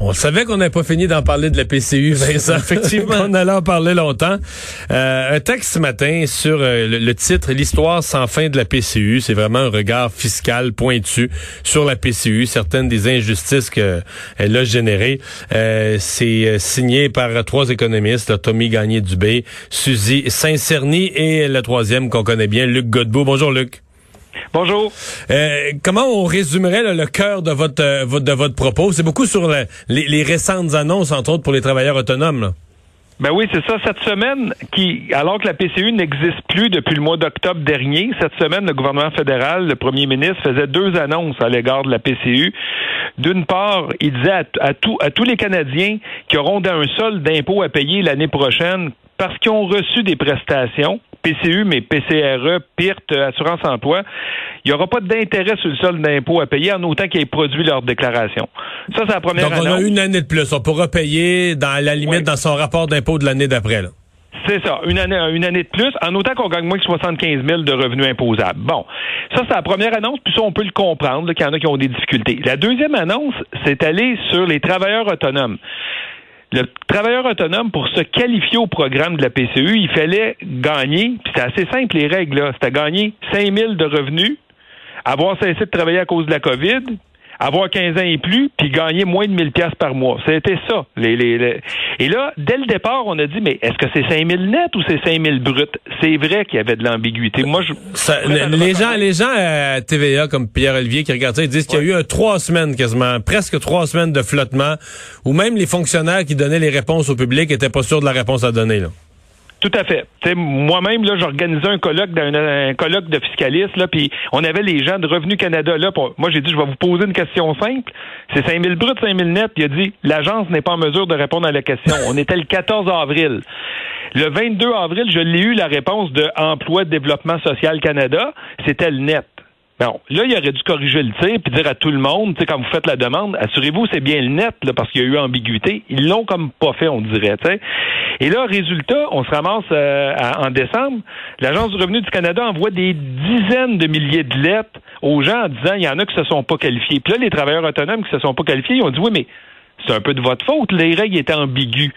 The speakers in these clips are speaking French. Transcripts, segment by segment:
On savait qu'on n'avait pas fini d'en parler de la PCU, Vincent. Effectivement. on allait en parler longtemps. Euh, un texte ce matin sur euh, le, titre L'histoire sans fin de la PCU. C'est vraiment un regard fiscal pointu sur la PCU, certaines des injustices qu'elle a générées. Euh, c'est signé par trois économistes, Tommy Gagné-Dubé, Suzy Saint-Cerny et le troisième qu'on connaît bien, Luc Godbout. Bonjour, Luc. Bonjour. Euh, comment on résumerait le cœur de votre, euh, de votre propos? C'est beaucoup sur les, récentes annonces, entre autres, pour les travailleurs autonomes. Ben oui, c'est ça. Cette semaine, qui, alors que la PCU n'existe plus depuis le mois d'octobre dernier, cette semaine, le gouvernement fédéral, le premier ministre, faisait deux annonces à l'égard de la PCU. D'une part, il disait à, à, à tous les Canadiens qui auront un sol d'impôt à payer l'année prochaine parce qu'ils ont reçu des prestations, PCU, mais PCRE, PIRT, Assurance Emploi, il n'y aura pas d'intérêt sur le sol d'impôt à payer en autant qu'ils aient produit leur déclaration. Ça, c'est la première Donc, on a une année de plus. On pourra payer dans la limite dans son rapport d'impôt de l'année d'après. C'est ça, une année, une année de plus, en autant qu'on gagne moins que 75 000 de revenus imposables. Bon, ça, c'est la première annonce, puis ça, on peut le comprendre, qu'il y en a qui ont des difficultés. La deuxième annonce, c'est aller sur les travailleurs autonomes. Le travailleur autonome, pour se qualifier au programme de la PCU, il fallait gagner, puis c'était assez simple les règles, là, c'était gagner 5 000 de revenus, avoir cessé de travailler à cause de la COVID, avoir 15 ans et plus, puis gagner moins de 1000 pièces par mois. C'était ça. Les, les, Et là, dès le départ, on a dit, mais est-ce que c'est 5000 net ou c'est 5000 brut? C'est vrai qu'il y avait de l'ambiguïté. Moi, je... les, gens, les gens à TVA, comme Pierre-Olivier, qui regardent ça, ils disent qu'il y a eu un trois semaines quasiment, presque trois semaines de flottement, où même les fonctionnaires qui donnaient les réponses au public étaient pas sûrs de la réponse à donner. Là. Tout à fait. Moi-même, là, j'organisais un colloque d'un un colloque de fiscalistes, là, puis on avait les gens de Revenu Canada là. moi, j'ai dit, je vais vous poser une question simple. C'est 5 000 bruts, 5 000 nets. Il a dit, l'agence n'est pas en mesure de répondre à la question. On était le 14 avril. Le 22 avril, je l'ai eu la réponse de Emploi Développement Social Canada. C'était le net. Bon, là, il aurait dû corriger le tir puis dire à tout le monde, tu sais, quand vous faites la demande, assurez-vous c'est bien le net, parce qu'il y a eu ambiguïté. Ils l'ont comme pas fait, on dirait. Et là, résultat, on se ramasse euh, en décembre. L'Agence du revenu du Canada envoie des dizaines de milliers de lettres aux gens en disant il y en a qui se sont pas qualifiés. Puis là, les travailleurs autonomes qui se sont pas qualifiés, ils ont dit oui, mais c'est un peu de votre faute. Les règles étaient ambiguës.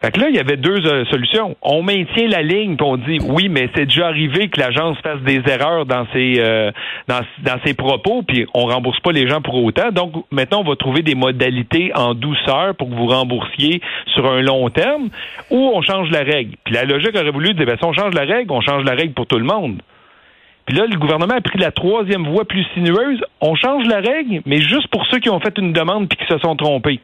Fait que là, il y avait deux euh, solutions. On maintient la ligne, puis on dit oui, mais c'est déjà arrivé que l'agence fasse des erreurs dans ses euh, dans, dans, ses propos, puis on rembourse pas les gens pour autant. Donc maintenant, on va trouver des modalités en douceur pour que vous remboursiez sur un long terme, ou on change la règle. Puis la logique aurait voulu dire ben, si on change la règle, on change la règle pour tout le monde. Puis là, le gouvernement a pris la troisième voie plus sinueuse. On change la règle, mais juste pour ceux qui ont fait une demande puis qui se sont trompés.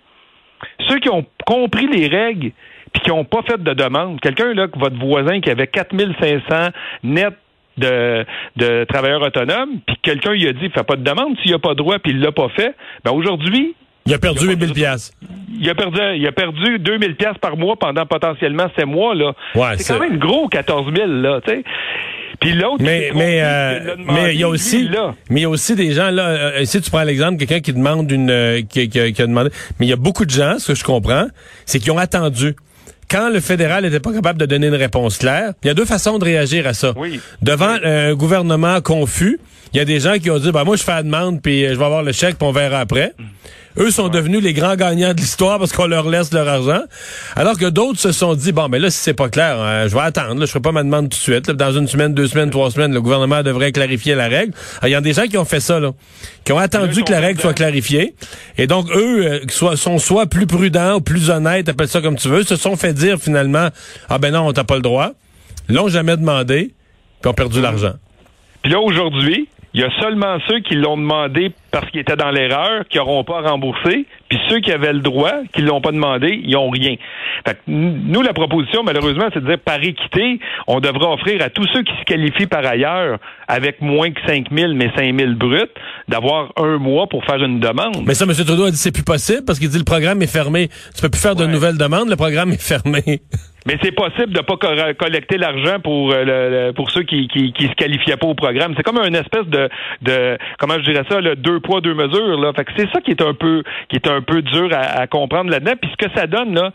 Ceux qui ont compris les règles puis qui n'ont pas fait de demande. Quelqu'un, là, votre voisin qui avait 4500 net de, de travailleurs autonomes, puis quelqu'un lui a dit, fait pas de demande s'il n'a pas de droit, puis il l'a pas fait, ben aujourd'hui, il a perdu 8000 pièces. Il a perdu, il a perdu 2000 pièces par mois pendant potentiellement 7 mois là. Ouais, c'est quand même gros 14 000 là, tu sais. Puis l'autre, mais mais euh, mais il y a aussi mais il y a aussi des gens là. Euh, si tu prends l'exemple quelqu'un qui demande une euh, qui, qui, qui, a demandé, mais il y a beaucoup de gens, ce que je comprends, c'est qu'ils ont attendu quand le fédéral n'était pas capable de donner une réponse claire, il y a deux façons de réagir à ça. Devant un gouvernement confus, il y a des gens qui ont dit, bah moi je fais la demande, puis je vais avoir le chèque, puis on verra après. Mm. Eux sont devenus les grands gagnants de l'histoire parce qu'on leur laisse leur argent. Alors que d'autres se sont dit, bon, mais là, si c'est pas clair, hein, je vais attendre, là, je ferai pas ma demande tout de suite. dans une semaine, deux semaines, trois semaines, le gouvernement devrait clarifier la règle. Il y a des gens qui ont fait ça, là, qui ont attendu que la règle soit clarifiée. Et donc, eux, euh, soit, sont soit plus prudents ou plus honnêtes, appelle ça comme tu veux, se sont fait dire finalement, ah ben non, on t'a pas le droit. L'ont jamais demandé, puis ont perdu l'argent. Puis là, aujourd'hui, il y a seulement ceux qui l'ont demandé parce qu'ils étaient dans l'erreur, qui n'auront pas remboursé, puis ceux qui avaient le droit, qui ne l'ont pas demandé, ils n'ont rien. nous, la proposition, malheureusement, c'est de dire par équité, on devrait offrir à tous ceux qui se qualifient par ailleurs avec moins que 5 000, mais 5 000 bruts, d'avoir un mois pour faire une demande. Mais ça, M. Trudeau a dit c'est plus possible parce qu'il dit le programme est fermé. Tu peux plus faire de nouvelles demandes, le programme est fermé. Mais c'est possible de pas collecter l'argent pour euh, pour ceux qui, qui, qui se qualifiaient pas au programme. C'est comme une espèce de de comment je dirais ça, le deux poids deux mesures là. Fait que c'est ça qui est un peu qui est un peu dur à, à comprendre là-dedans. Puis ce que ça donne là,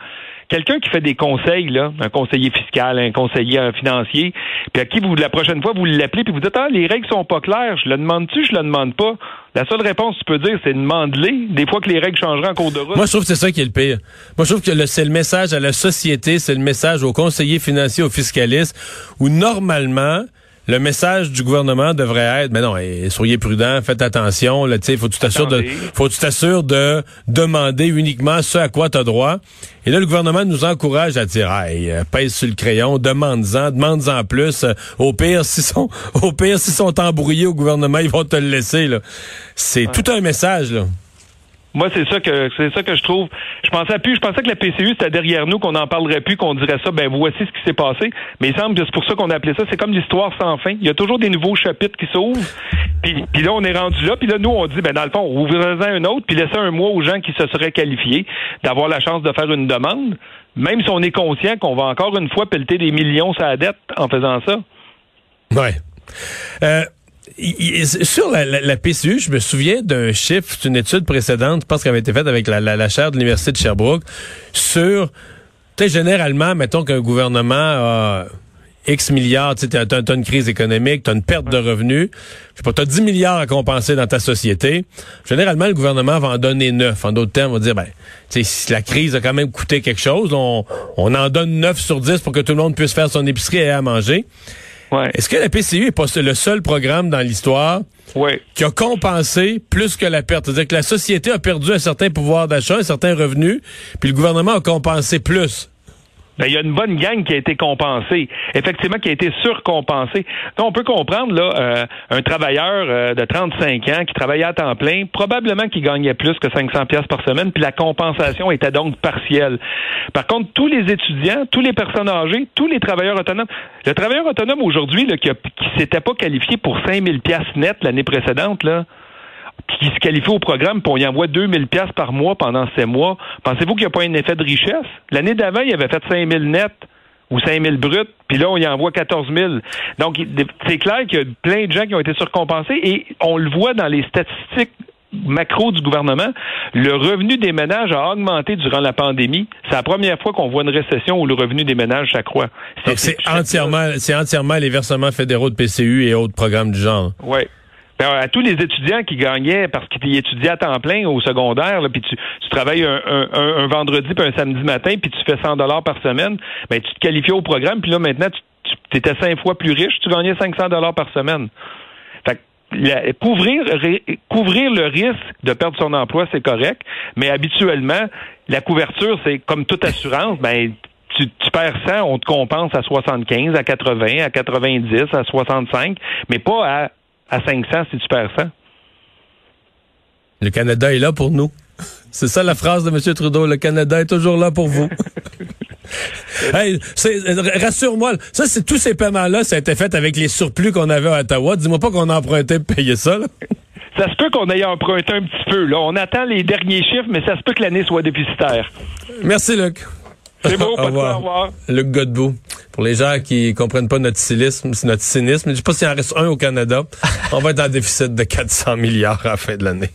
quelqu'un qui fait des conseils, un conseiller fiscal, un conseiller financier, puis à qui vous, la prochaine fois, vous l'appelez, puis vous dites, ah, les règles sont pas claires, je le demande-tu, je le demande pas? La seule réponse que tu peux dire, c'est demande-les. Des fois que les règles changeraient en cours de route. Moi, je trouve que c'est ça qui est le pire. Moi, je trouve que c'est le message à la société, c'est le message aux conseillers financiers, aux fiscalistes, où normalement, le message du gouvernement devrait être, mais non, soyez prudents, faites attention, là, tu faut que tu t'assures de, faut que tu t'assures de demander uniquement ce à quoi tu as droit. Et là, le gouvernement nous encourage à dire, hey, euh, pèse sur le crayon, demande-en, demande-en plus. Au pire, s'ils sont, au pire, s'ils sont embrouillés au gouvernement, ils vont te le laisser, là. C'est tout un message, là. Moi, c'est ça que c'est ça que je trouve. Je pensais plus, je pensais que la PCU c'était derrière nous, qu'on n'en parlerait plus, qu'on dirait ça. Ben voici ce qui s'est passé. Mais il semble que c'est pour ça qu'on a appelé ça. C'est comme l'histoire sans fin. Il y a toujours des nouveaux chapitres qui s'ouvrent. Puis, puis là, on est rendu là. Puis là, nous, on dit, ben dans le fond, ouvrez-en un autre, puis laissez un mois aux gens qui se seraient qualifiés d'avoir la chance de faire une demande, même si on est conscient qu'on va encore une fois pelleter des millions la dette en faisant ça. Ouais. Euh sur la, la, PCU, je me souviens d'un chiffre, d'une étude précédente, je pense qu'elle avait été faite avec la, la, chaire de l'Université de Sherbrooke, sur, tu sais, généralement, mettons qu'un gouvernement a X milliards, tu sais, as, une crise économique, tu as une perte de revenus, je sais pas, tu as 10 milliards à compenser dans ta société. Généralement, le gouvernement va en donner 9. En d'autres termes, on va dire, ben, si la crise a quand même coûté quelque chose, on, on en donne 9 sur 10 pour que tout le monde puisse faire son épicerie et à manger. Est-ce que la PCU est pas le seul programme dans l'histoire qui a compensé plus que la perte? C'est-à-dire que la société a perdu un certain pouvoir d'achat, un certain revenu, puis le gouvernement a compensé plus. Ben, il y a une bonne gang qui a été compensée, effectivement, qui a été surcompensée. Donc, on peut comprendre, là, euh, un travailleur euh, de 35 ans qui travaillait à temps plein, probablement qu'il gagnait plus que 500 pièces par semaine, puis la compensation était donc partielle. Par contre, tous les étudiants, tous les personnes âgées, tous les travailleurs autonomes, le travailleur autonome aujourd'hui, qui, qui s'était pas qualifié pour 5000 pièces nettes l'année précédente, là, qui se qualifie au programme, puis on y envoie 2000 pièces par mois pendant ces mois, pensez-vous qu'il n'y a pas un effet de richesse? L'année d'avant, il avait fait 5000 nets ou 5000 bruts, puis là, on y envoie 14 000. Donc, c'est clair qu'il y a plein de gens qui ont été surcompensés et on le voit dans les statistiques macro du gouvernement, le revenu des ménages a augmenté durant la pandémie. C'est la première fois qu'on voit une récession où le revenu des ménages s'accroît. C'est entièrement, c'est entièrement les versements fédéraux de PCU et autres programmes du genre. Oui. Ben, à tous les étudiants qui gagnaient parce qu'ils étudiaient à temps plein au secondaire, puis tu, travailles un, vendredi puis un samedi matin, puis tu fais 100 dollars par semaine, ben tu te qualifies au programme, puis là maintenant tu, étais cinq fois plus riche, tu gagnais 500 dollars par semaine. Fait couvrir, couvrir le risque de perdre son emploi, c'est correct, mais habituellement, la couverture, c'est comme toute assurance, ben tu, tu, perds 100, on te compense à 75, à 80, à 90, à 65, mais pas à à 500 si tu perds 100. Le Canada est là pour nous. C'est ça la phrase de M. Trudeau. Le Canada est toujours là pour vous. hey, rassure-moi, ça, c'est tous ces paiements-là, ça a été fait avec les surplus qu'on avait à Ottawa. Dis-moi pas qu'on a emprunté pour payer ça. Ça se peut qu'on ait emprunté un petit peu. Là. On attend les derniers chiffres, mais ça se peut que l'année soit déficitaire. Merci, Luc. C'est beau, pas de au revoir. Luc Godbout. Pour les gens qui comprennent pas notre cynisme, notre cynisme, je sais pas s'il en reste un au Canada, on va être en déficit de 400 milliards à la fin de l'année.